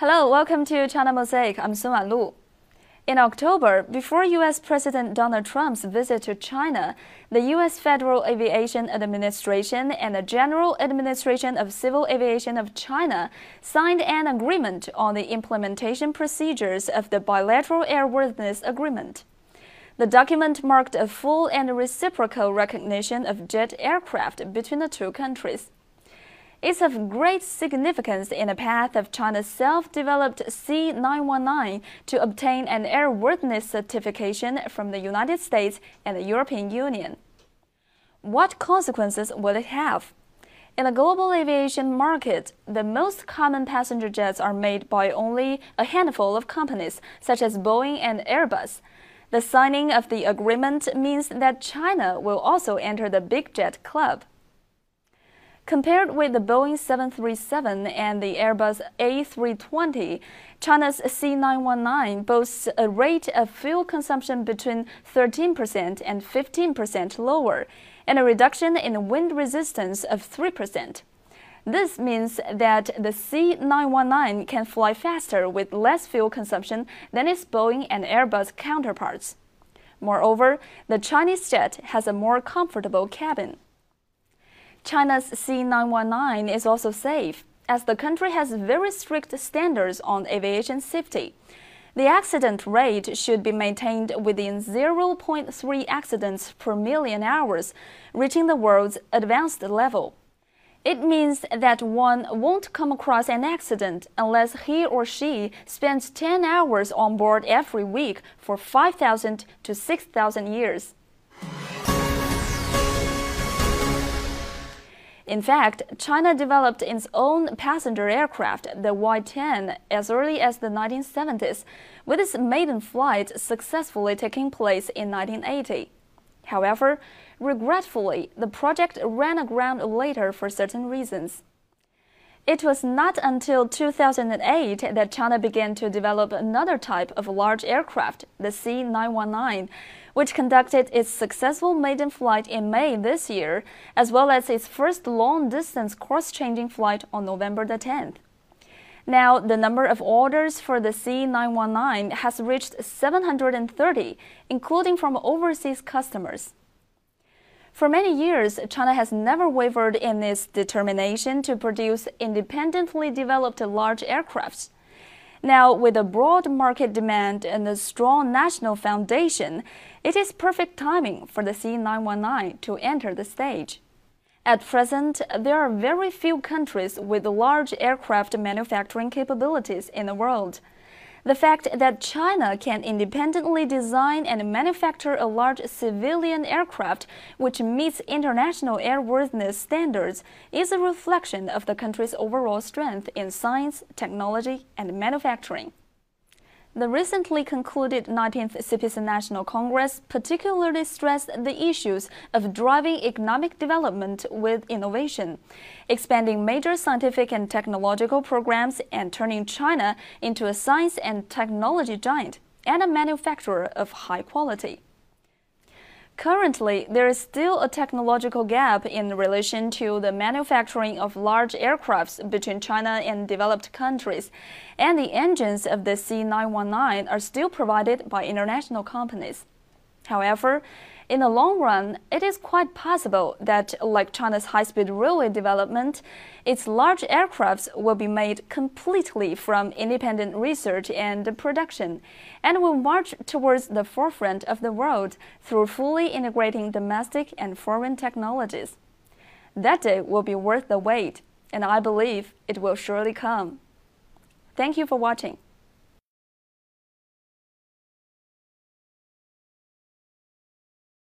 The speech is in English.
Hello, welcome to China Mosaic. I'm Sun Wanlu. In October, before U.S. President Donald Trump's visit to China, the U.S. Federal Aviation Administration and the General Administration of Civil Aviation of China signed an agreement on the implementation procedures of the Bilateral Airworthiness Agreement. The document marked a full and reciprocal recognition of jet aircraft between the two countries. It's of great significance in the path of China's self-developed C919 to obtain an airworthiness certification from the United States and the European Union. What consequences will it have? In the global aviation market, the most common passenger jets are made by only a handful of companies, such as Boeing and Airbus. The signing of the agreement means that China will also enter the Big Jet Club. Compared with the Boeing 737 and the Airbus A320, China's C919 boasts a rate of fuel consumption between 13% and 15% lower and a reduction in wind resistance of 3%. This means that the C919 can fly faster with less fuel consumption than its Boeing and Airbus counterparts. Moreover, the Chinese jet has a more comfortable cabin. China's C919 is also safe, as the country has very strict standards on aviation safety. The accident rate should be maintained within 0.3 accidents per million hours, reaching the world's advanced level. It means that one won't come across an accident unless he or she spends 10 hours on board every week for 5,000 to 6,000 years. In fact, China developed its own passenger aircraft, the Y-10, as early as the 1970s, with its maiden flight successfully taking place in 1980. However, regretfully, the project ran aground later for certain reasons. It was not until 2008 that China began to develop another type of large aircraft, the C919, which conducted its successful maiden flight in May this year, as well as its first long distance cross changing flight on November the 10th. Now, the number of orders for the C919 has reached 730, including from overseas customers. For many years, China has never wavered in its determination to produce independently developed large aircrafts. Now, with a broad market demand and a strong national foundation, it is perfect timing for the C919 to enter the stage. At present, there are very few countries with large aircraft manufacturing capabilities in the world. The fact that China can independently design and manufacture a large civilian aircraft which meets international airworthiness standards is a reflection of the country's overall strength in science, technology, and manufacturing. The recently concluded 19th CPC National Congress particularly stressed the issues of driving economic development with innovation, expanding major scientific and technological programs, and turning China into a science and technology giant and a manufacturer of high quality. Currently, there is still a technological gap in relation to the manufacturing of large aircrafts between China and developed countries, and the engines of the C919 are still provided by international companies. However, in the long run, it is quite possible that, like China's high speed railway development, its large aircrafts will be made completely from independent research and production and will march towards the forefront of the world through fully integrating domestic and foreign technologies. That day will be worth the wait, and I believe it will surely come. Thank you for watching.